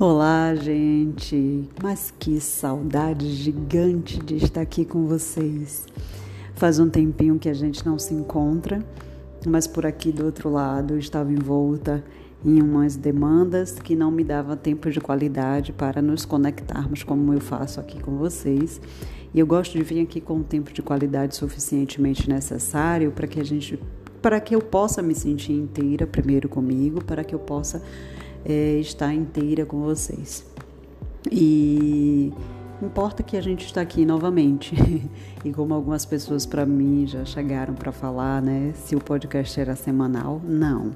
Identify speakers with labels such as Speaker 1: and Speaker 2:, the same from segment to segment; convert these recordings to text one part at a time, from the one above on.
Speaker 1: Olá, gente! Mas que saudade gigante de estar aqui com vocês. Faz um tempinho que a gente não se encontra, mas por aqui do outro lado eu estava envolta em umas demandas que não me dava tempo de qualidade para nos conectarmos como eu faço aqui com vocês. E eu gosto de vir aqui com um tempo de qualidade suficientemente necessário para que a gente para que eu possa me sentir inteira primeiro comigo, para que eu possa é, estar inteira com vocês. E importa que a gente está aqui novamente. e como algumas pessoas para mim já chegaram para falar, né, se o podcast era semanal, não.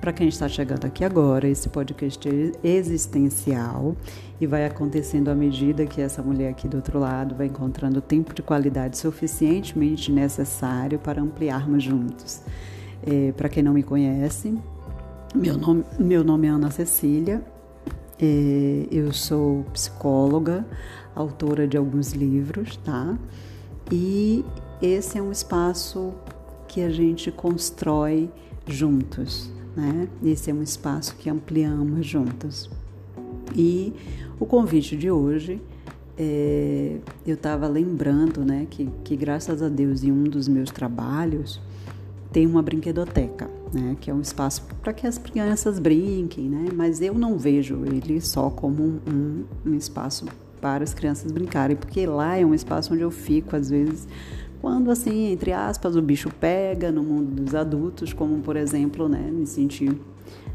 Speaker 1: Para quem está chegando aqui agora, esse podcast é existencial e vai acontecendo à medida que essa mulher aqui do outro lado vai encontrando tempo de qualidade suficientemente necessário para ampliarmos juntos. É, para quem não me conhece, meu nome, meu nome é Ana Cecília, é, eu sou psicóloga, autora de alguns livros, tá? E esse é um espaço que a gente constrói juntos, né? Esse é um espaço que ampliamos juntos. E o convite de hoje, é, eu estava lembrando, né, que, que graças a Deus em um dos meus trabalhos tem uma brinquedoteca né, que é um espaço para que as crianças brinquem, né, mas eu não vejo ele só como um, um, espaço para as crianças brincarem, porque lá é um espaço onde eu fico, às vezes, quando, assim, entre aspas, o bicho pega no mundo dos adultos, como, por exemplo, né, me sentir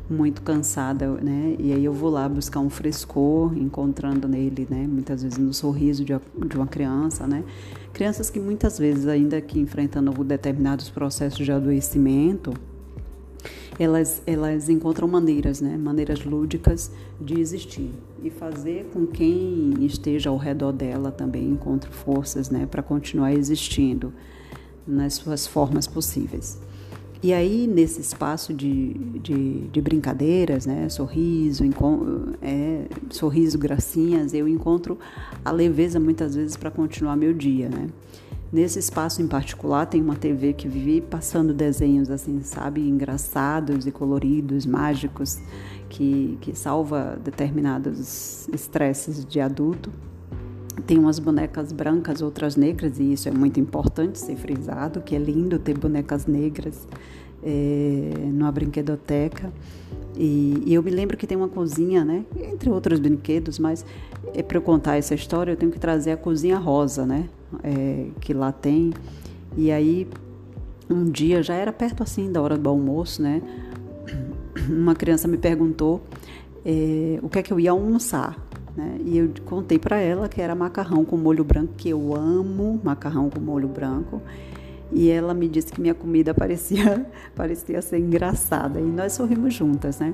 Speaker 1: muito cansada, né? E aí eu vou lá buscar um frescor, encontrando nele, né? Muitas vezes no sorriso de uma criança, né? Crianças que muitas vezes, ainda que enfrentando determinados processos de adoecimento, elas, elas encontram maneiras, né, maneiras lúdicas de existir e fazer com quem esteja ao redor dela também encontre forças né, para continuar existindo nas suas formas possíveis. E aí, nesse espaço de, de, de brincadeiras, né, sorriso, é, sorriso, gracinhas, eu encontro a leveza muitas vezes para continuar meu dia, né? Nesse espaço em particular tem uma TV que vive passando desenhos assim, sabe, engraçados e coloridos, mágicos, que, que salva determinados estresses de adulto. Tem umas bonecas brancas, outras negras, e isso é muito importante ser frisado, que é lindo ter bonecas negras é, numa brinquedoteca. E, e, eu me lembro que tem uma cozinha, né? Entre outros brinquedos, mas é para eu contar essa história eu tenho que trazer a cozinha rosa, né? é, que lá tem. E aí, um dia, já era perto assim da hora do almoço, né? Uma criança me perguntou é, o que é que eu ia almoçar. Né? E eu contei para ela que era macarrão com molho branco, que eu amo macarrão com molho branco. E ela me disse que minha comida parecia, parecia ser engraçada. E nós sorrimos juntas, né?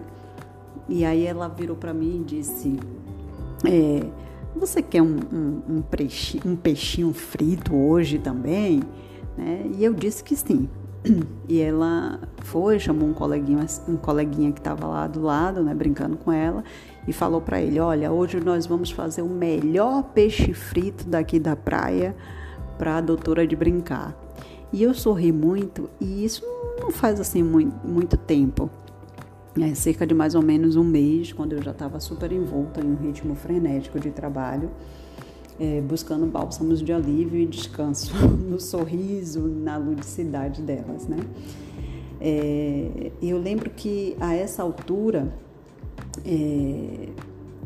Speaker 1: E aí ela virou para mim e disse: é, você quer um, um, um, peixe, um peixinho frito hoje também? Né? E eu disse que sim. E ela foi, chamou um coleguinha, um coleguinha que estava lá do lado, né, brincando com ela, e falou para ele: Olha, hoje nós vamos fazer o melhor peixe frito daqui da praia para a doutora de brincar. E eu sorri muito, e isso não faz assim muito, muito tempo é, cerca de mais ou menos um mês, quando eu já estava super envolta em um ritmo frenético de trabalho, é, buscando bálsamos de alívio e descanso no sorriso, na ludicidade delas, né? É, eu lembro que a essa altura, é,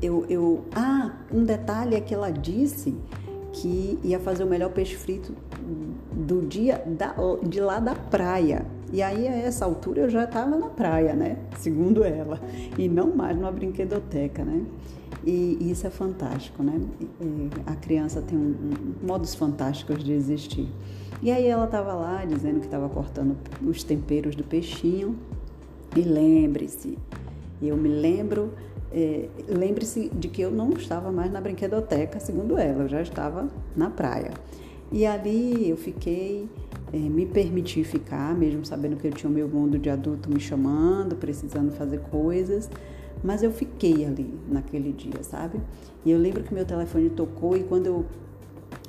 Speaker 1: eu, eu, ah, um detalhe é que ela disse que ia fazer o melhor peixe frito do dia da, de lá da praia. E aí, a essa altura, eu já estava na praia, né? Segundo ela, e não mais numa brinquedoteca, né? E, isso é fantástico, né? A criança tem um, um, modos fantásticos de existir. E aí, ela estava lá dizendo que estava cortando os temperos do peixinho. E lembre-se, eu me lembro é, lembre-se de que eu não estava mais na brinquedoteca, segundo ela, eu já estava na praia. E ali eu fiquei, é, me permiti ficar, mesmo sabendo que eu tinha o meu mundo de adulto me chamando, precisando fazer coisas, mas eu fiquei ali naquele dia, sabe? E eu lembro que meu telefone tocou e quando eu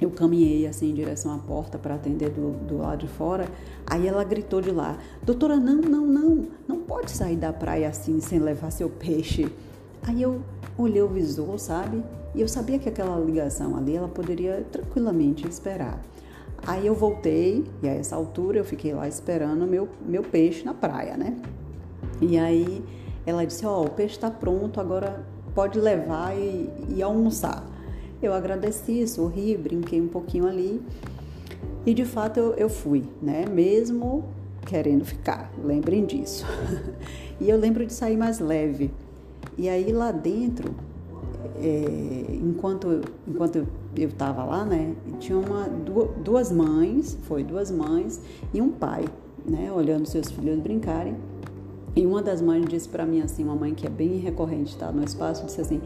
Speaker 1: eu caminhei assim em direção à porta para atender do, do lado de fora. Aí ela gritou de lá: Doutora, não, não, não, não pode sair da praia assim sem levar seu peixe Aí eu olhei o visor, sabe? E eu sabia que aquela ligação ali ela poderia tranquilamente esperar. Aí eu voltei e a essa altura eu fiquei lá esperando meu meu peixe na praia, né? E aí ela disse: Ó, oh, o peixe está pronto, agora pode levar e, e almoçar. Eu agradeci, sorri, brinquei um pouquinho ali e de fato eu, eu fui, né? Mesmo querendo ficar, lembrem disso. e eu lembro de sair mais leve. E aí lá dentro, é, enquanto, enquanto eu estava lá, né? Tinha uma, duas mães, foi duas mães e um pai, né? Olhando seus filhos brincarem. E uma das mães disse para mim assim, uma mãe que é bem recorrente, tá? No espaço, disse assim,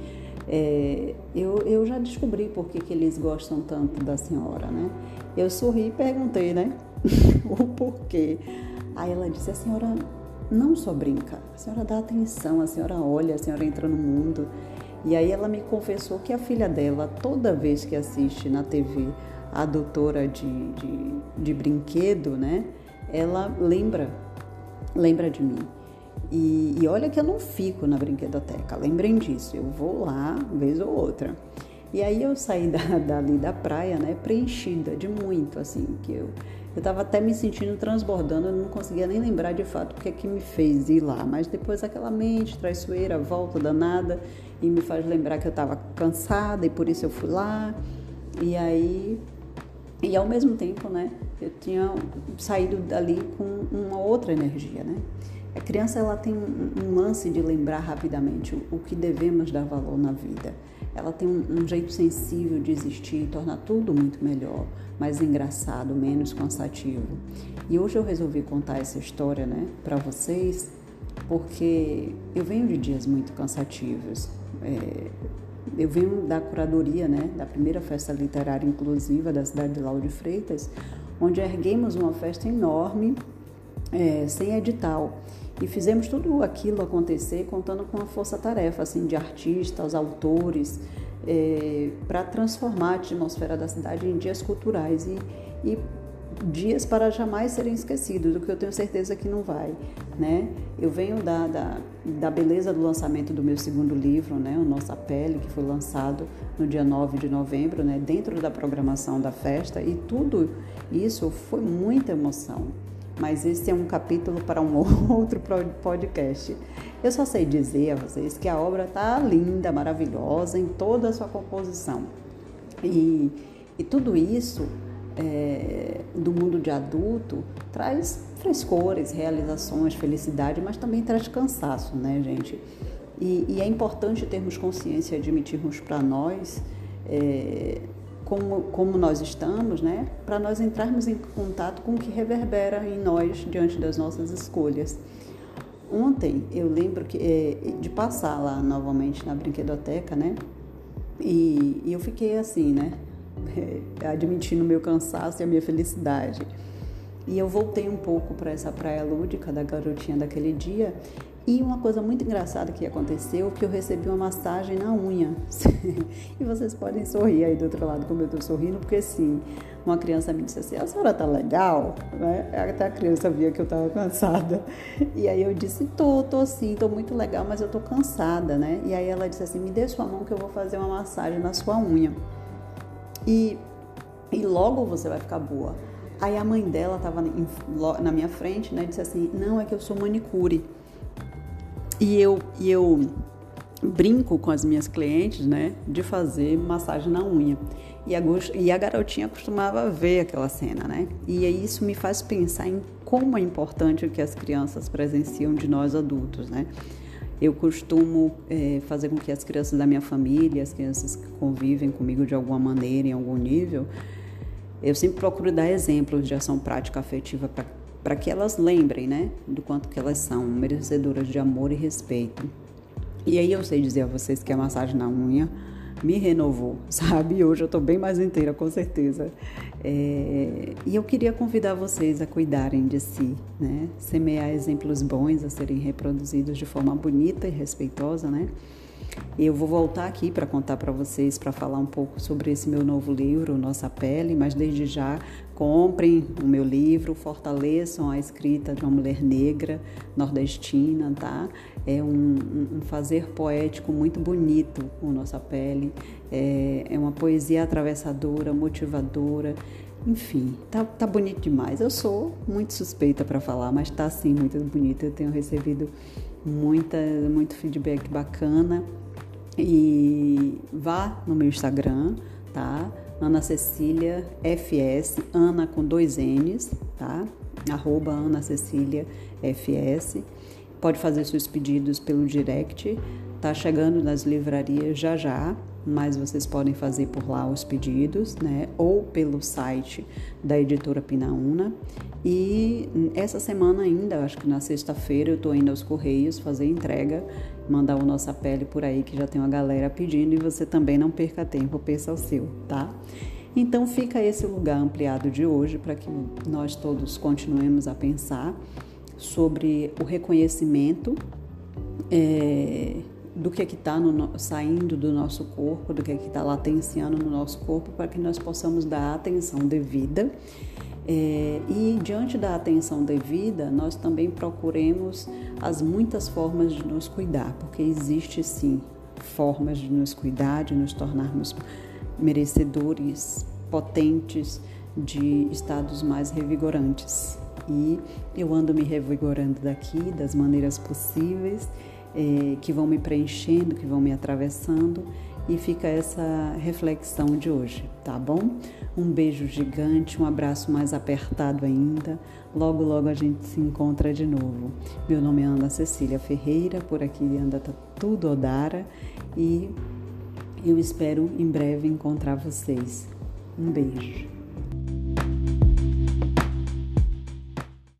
Speaker 1: é, eu, eu já descobri por que, que eles gostam tanto da senhora, né? Eu sorri e perguntei, né? o porquê. Aí ela disse: a senhora não só brinca, a senhora dá atenção, a senhora olha, a senhora entra no mundo. E aí ela me confessou que a filha dela, toda vez que assiste na TV a doutora de, de, de brinquedo, né? Ela lembra, lembra de mim. E, e, olha que eu não fico na brinquedoteca, lembrem disso, eu vou lá vez ou outra. E aí eu saí da, dali da praia, né, preenchida de muito, assim, que eu eu estava até me sentindo transbordando, eu não conseguia nem lembrar de fato o que é que me fez ir lá. Mas depois aquela mente traiçoeira volta danada e me faz lembrar que eu estava cansada e por isso eu fui lá. E aí, e ao mesmo tempo, né, eu tinha saído dali com uma outra energia, né? A criança ela tem um, lance de lembrar rapidamente o, o, que devemos dar valor na vida. Ela tem um, um jeito sensível de existir, torna tudo muito melhor, mais engraçado, menos cansativo. E hoje eu resolvi contar essa história, né, para vocês, porque eu venho de dias muito cansativos. É, eu venho da curadoria, né, da primeira festa literária inclusiva da cidade de Lauro de Freitas, onde erguemos uma festa enorme, é, sem edital. E fizemos tudo aquilo acontecer contando com a força-tarefa assim de artistas, autores, é, para transformar a atmosfera da cidade em dias culturais e, e dias para jamais serem esquecidos, o que eu tenho certeza que não vai, né? Eu venho da, da, da, beleza do lançamento do meu segundo livro, né, o Nossa Pele, que foi lançado no dia 9 de novembro, né, dentro da programação da festa, e tudo isso foi muita emoção mas esse é um capítulo para um outro podcast. Eu só sei dizer a vocês que a obra está linda, maravilhosa em toda a sua composição. E, e tudo isso é, do mundo de adulto traz frescores, realizações, felicidade, mas também traz cansaço, né, gente? E, e é importante termos consciência e admitirmos para nós é, como, como nós estamos, né, para nós entrarmos em contato com o que reverbera em nós diante das nossas escolhas. Ontem eu lembro que, é, de passar lá novamente na brinquedoteca, né, e, e eu fiquei assim, né, admitindo o meu cansaço e a minha felicidade. E eu voltei um pouco para essa praia lúdica da garotinha daquele dia e uma coisa muito engraçada que aconteceu, que eu recebi uma massagem na unha. e vocês podem sorrir aí do outro lado como eu estou sorrindo, porque sim, uma criança me disse assim, a senhora tá legal? Né? Até a criança via que eu estava cansada. E aí eu disse, tô, tô sim, tô muito legal, mas eu tô cansada, né? E aí ela disse assim, me dê sua mão que eu vou fazer uma massagem na sua unha. E, e logo você vai ficar boa. Aí a mãe dela estava na minha frente, né? Disse assim, não, é que eu sou manicure. E eu, e eu brinco com as minhas clientes, né, de fazer massagem na unha. E a, e a garotinha costumava ver aquela cena, né? E isso me faz pensar em como é importante o que as crianças presenciam de nós adultos, né? Eu costumo é, fazer com que as crianças da minha família, as crianças que convivem comigo de alguma maneira, em algum nível, eu sempre procuro dar exemplos de ação prática afetiva para que elas lembrem, né, do quanto que elas são merecedoras de amor e respeito. E aí eu sei dizer a vocês que a massagem na unha me renovou, sabe? Hoje eu tô bem mais inteira, com certeza. É... E eu queria convidar vocês a cuidarem de si, né? Semear exemplos bons a serem reproduzidos de forma bonita e respeitosa, né? Eu vou voltar aqui para contar para vocês, para falar um pouco sobre esse meu novo livro, Nossa Pele, mas desde já Comprem o meu livro, fortaleçam a escrita de uma mulher negra nordestina, tá? É um, um fazer poético muito bonito com nossa pele, é, é uma poesia atravessadora, motivadora, enfim, tá, tá bonito demais. Eu sou muito suspeita para falar, mas tá sim muito bonito. Eu tenho recebido muita, muito feedback bacana. E vá no meu Instagram, tá? Ana Cecília FS, Ana com dois N's, tá? Arroba Ana Cecília FS. Pode fazer seus pedidos pelo direct. Tá chegando nas livrarias já já, mas vocês podem fazer por lá os pedidos, né? Ou pelo site da editora Pinaúna. E essa semana ainda, acho que na sexta-feira, eu tô indo aos Correios fazer entrega, mandar o Nossa Pele por aí, que já tem uma galera pedindo, e você também não perca tempo, pensa o seu, tá? Então fica esse lugar ampliado de hoje para que nós todos continuemos a pensar sobre o reconhecimento. É, do que é está saindo do nosso corpo, do que é está latenciando no nosso corpo, para que nós possamos dar atenção devida. É, e diante da atenção devida, nós também procuremos as muitas formas de nos cuidar, porque existe sim formas de nos cuidar, de nos tornarmos merecedores, potentes de estados mais revigorantes. E eu ando me revigorando daqui das maneiras possíveis é, que vão me preenchendo, que vão me atravessando e fica essa reflexão de hoje, tá bom? Um beijo gigante, um abraço mais apertado ainda. Logo, logo a gente se encontra de novo. Meu nome é Ana Cecília Ferreira, por aqui anda tá tudo Odara e eu espero em breve encontrar vocês. Um beijo.